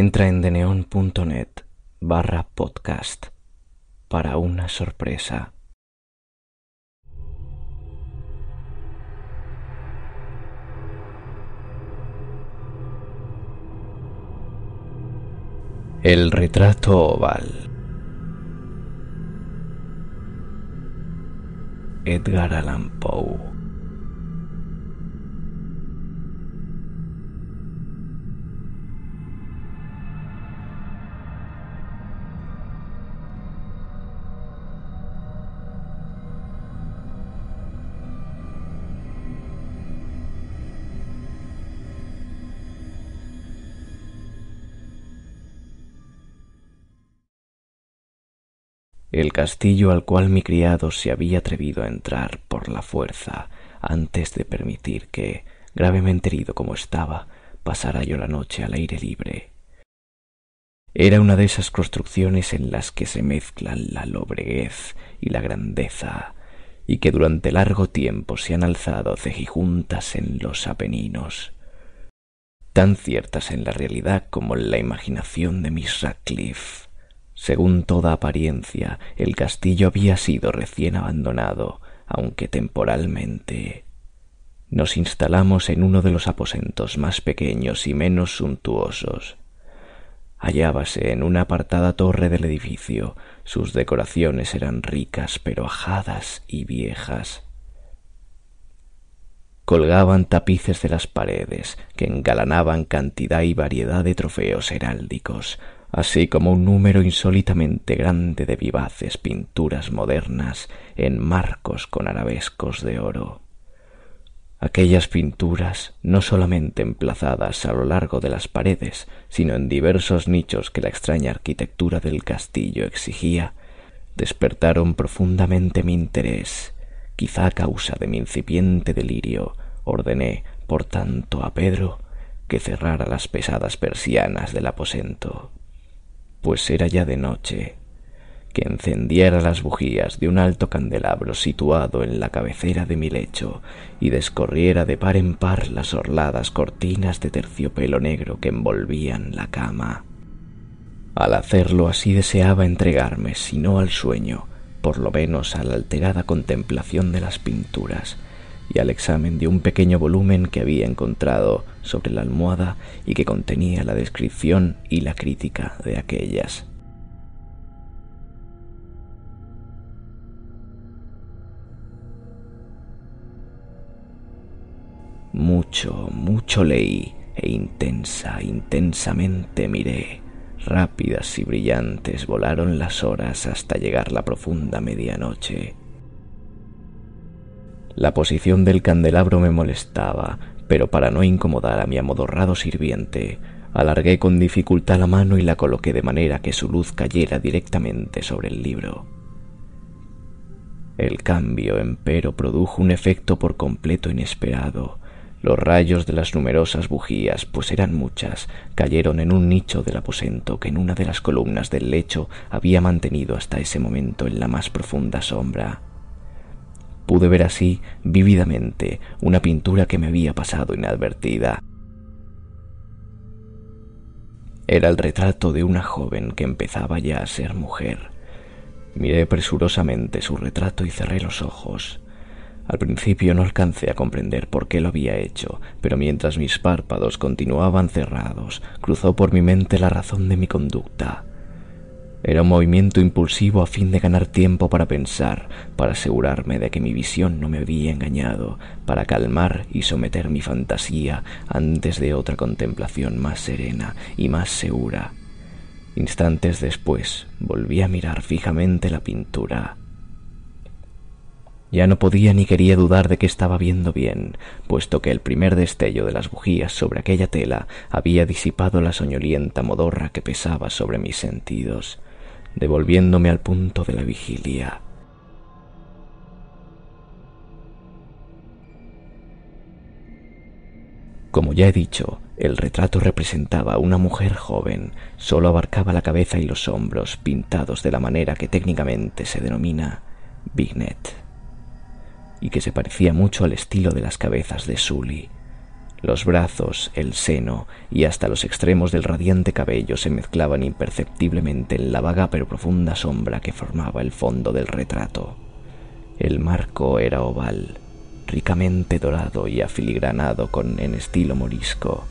Entra en deneon.net barra podcast para una sorpresa. El retrato oval. Edgar Allan Poe. El castillo al cual mi criado se había atrevido a entrar por la fuerza antes de permitir que, gravemente herido como estaba, pasara yo la noche al aire libre. Era una de esas construcciones en las que se mezclan la lobreguez y la grandeza, y que durante largo tiempo se han alzado cejijuntas en los Apeninos, tan ciertas en la realidad como en la imaginación de Miss Radcliffe. Según toda apariencia, el castillo había sido recién abandonado, aunque temporalmente. Nos instalamos en uno de los aposentos más pequeños y menos suntuosos. Hallábase en una apartada torre del edificio. Sus decoraciones eran ricas pero ajadas y viejas. Colgaban tapices de las paredes que engalanaban cantidad y variedad de trofeos heráldicos, así como un número insólitamente grande de vivaces pinturas modernas en marcos con arabescos de oro. Aquellas pinturas, no solamente emplazadas a lo largo de las paredes, sino en diversos nichos que la extraña arquitectura del castillo exigía, despertaron profundamente mi interés. Quizá a causa de mi incipiente delirio, ordené, por tanto, a Pedro que cerrara las pesadas persianas del aposento pues era ya de noche, que encendiera las bujías de un alto candelabro situado en la cabecera de mi lecho y descorriera de par en par las orladas cortinas de terciopelo negro que envolvían la cama. Al hacerlo así deseaba entregarme, si no al sueño, por lo menos a la alterada contemplación de las pinturas, y al examen de un pequeño volumen que había encontrado sobre la almohada y que contenía la descripción y la crítica de aquellas. Mucho, mucho leí e intensa, intensamente miré. Rápidas y brillantes volaron las horas hasta llegar la profunda medianoche. La posición del candelabro me molestaba, pero para no incomodar a mi amodorrado sirviente, alargué con dificultad la mano y la coloqué de manera que su luz cayera directamente sobre el libro. El cambio, empero, produjo un efecto por completo inesperado. Los rayos de las numerosas bujías, pues eran muchas, cayeron en un nicho del aposento que en una de las columnas del lecho había mantenido hasta ese momento en la más profunda sombra. Pude ver así vívidamente una pintura que me había pasado inadvertida. Era el retrato de una joven que empezaba ya a ser mujer. Miré presurosamente su retrato y cerré los ojos. Al principio no alcancé a comprender por qué lo había hecho, pero mientras mis párpados continuaban cerrados, cruzó por mi mente la razón de mi conducta. Era un movimiento impulsivo a fin de ganar tiempo para pensar, para asegurarme de que mi visión no me había engañado, para calmar y someter mi fantasía antes de otra contemplación más serena y más segura. Instantes después volví a mirar fijamente la pintura. Ya no podía ni quería dudar de que estaba viendo bien, puesto que el primer destello de las bujías sobre aquella tela había disipado la soñolienta modorra que pesaba sobre mis sentidos devolviéndome al punto de la vigilia. Como ya he dicho, el retrato representaba a una mujer joven, solo abarcaba la cabeza y los hombros, pintados de la manera que técnicamente se denomina Bignet, y que se parecía mucho al estilo de las cabezas de Sully, Los brazos, el seno y hasta los extremos del radiante cabello se mezclaban imperceptiblemente en la vaga pero profunda sombra que formaba el fondo del retrato. El marco era oval, ricamente dorado y afiligranado con en estilo morisco.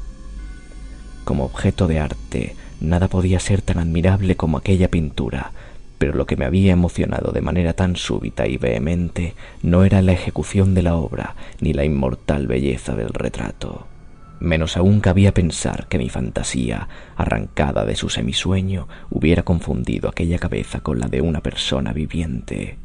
Como objeto de arte, nada podía ser tan admirable como aquella pintura, pero lo que me había emocionado de manera tan súbita y vehemente no era la ejecución de la obra ni la inmortal belleza del retrato. Menos aún cabía pensar que mi fantasía, arrancada de su semisueño, hubiera confundido aquella cabeza con la de una persona viviente.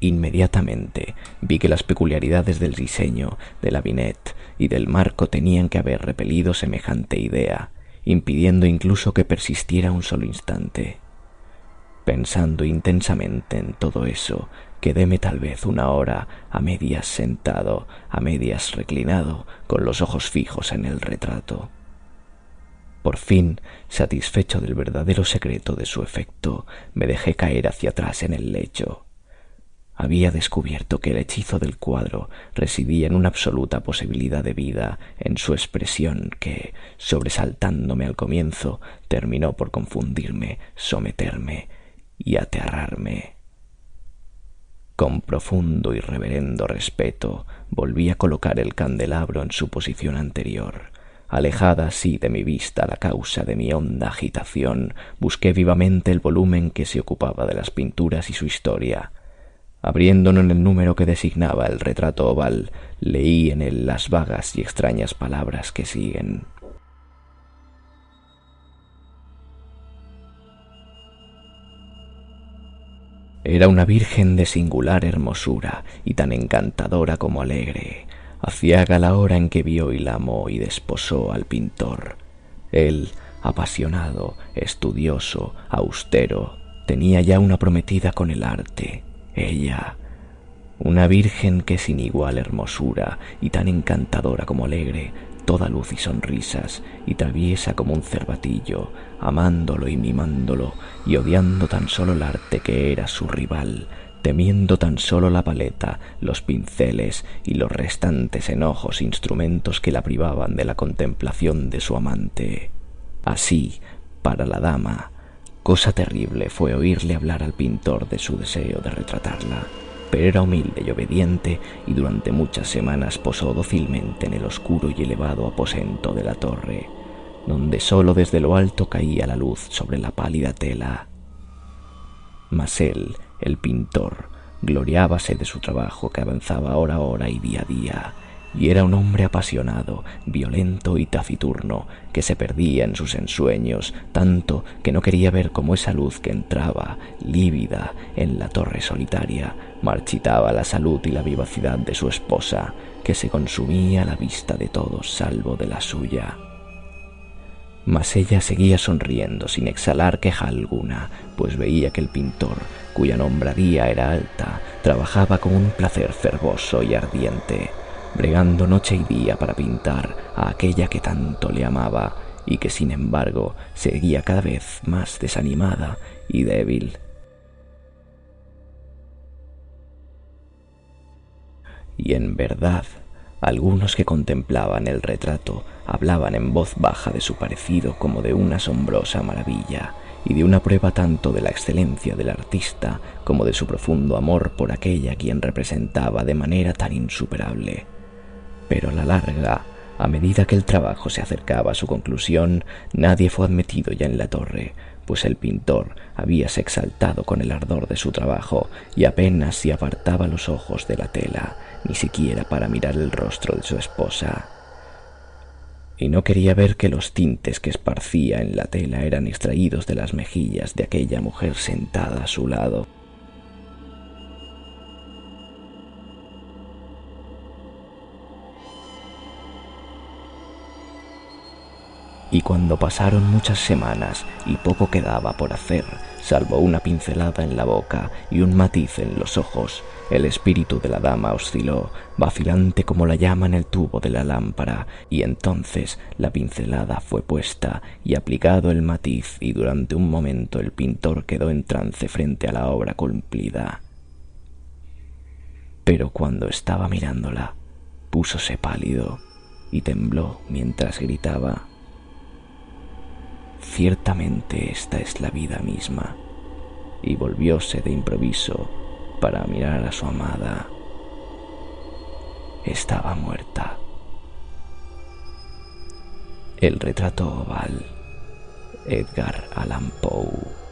Inmediatamente vi que las peculiaridades del diseño, de la vinet y del marco tenían que haber repelido semejante idea, impidiendo incluso que persistiera un solo instante. Pensando intensamente en todo eso, quedéme tal vez una hora a medias sentado, a medias reclinado, con los ojos fijos en el retrato. Por fin, satisfecho del verdadero secreto de su efecto, me dejé caer hacia atrás en el lecho había descubierto que el hechizo del cuadro residía en una absoluta posibilidad de vida en su expresión que, sobresaltándome al comienzo, terminó por confundirme, someterme y aterrarme. Con profundo y reverendo respeto volví a colocar el candelabro en su posición anterior. Alejada así de mi vista la causa de mi honda agitación, busqué vivamente el volumen que se ocupaba de las pinturas y su historia, Abriéndolo en el número que designaba el retrato oval, leí en él las vagas y extrañas palabras que siguen. Era una virgen de singular hermosura y tan encantadora como alegre. Haciaga la hora en que vio y la amó y desposó al pintor. Él, apasionado, estudioso, austero, tenía ya una prometida con el arte, ella, una virgen que sin igual hermosura y tan encantadora como alegre, toda luz y sonrisas, y traviesa como un cervatillo, amándolo y mimándolo, y odiando tan solo el arte que era su rival, temiendo tan solo la paleta, los pinceles y los restantes enojos instrumentos que la privaban de la contemplación de su amante. Así, para la dama, Cosa terrible fue oírle hablar al pintor de su deseo de retratarla, pero era humilde y obediente y durante muchas semanas posó dócilmente en el oscuro y elevado aposento de la torre, donde sólo desde lo alto caía la luz sobre la pálida tela. Mas él, el pintor, gloriábase de su trabajo que avanzaba hora a hora y día a día, y era un hombre apasionado, violento y taciturno, que se perdía en sus ensueños, tanto que no quería ver cómo esa luz que entraba, lívida, en la torre solitaria, marchitaba la salud y la vivacidad de su esposa, que se consumía a la vista de todos salvo de la suya. Mas ella seguía sonriendo sin exhalar queja alguna, pues veía que el pintor, cuya nombradía era alta, trabajaba con un placer fervoso y ardiente, bregando noche y día para pintar a aquella que tanto le amaba y que sin embargo seguía cada vez más desanimada y débil. Y en verdad, algunos que contemplaban el retrato hablaban en voz baja de su parecido como de una asombrosa maravilla y de una prueba tanto de la excelencia del artista como de su profundo amor por aquella quien representaba de manera tan insuperable. Pero a la larga, a medida que el trabajo se acercaba a su conclusión, nadie fue admitido ya en la torre, pues el pintor habíase exaltado con el ardor de su trabajo y apenas si apartaba los ojos de la tela, ni siquiera para mirar el rostro de su esposa. Y no quería ver que los tintes que esparcía en la tela eran extraídos de las mejillas de aquella mujer sentada a su lado. Y cuando pasaron muchas semanas y poco quedaba por hacer, salvo una pincelada en la boca y un matiz en los ojos, el espíritu de la dama osciló, vacilante como la llama en el tubo de la lámpara, y entonces la pincelada fue puesta y aplicado el matiz, y durante un momento el pintor quedó en trance frente a la obra cumplida. Pero cuando estaba mirándola, púsose pálido y tembló mientras gritaba Ciertamente esta es la vida misma, y volvióse de improviso para mirar a su amada. Estaba muerta. El retrato oval, Edgar Allan Poe.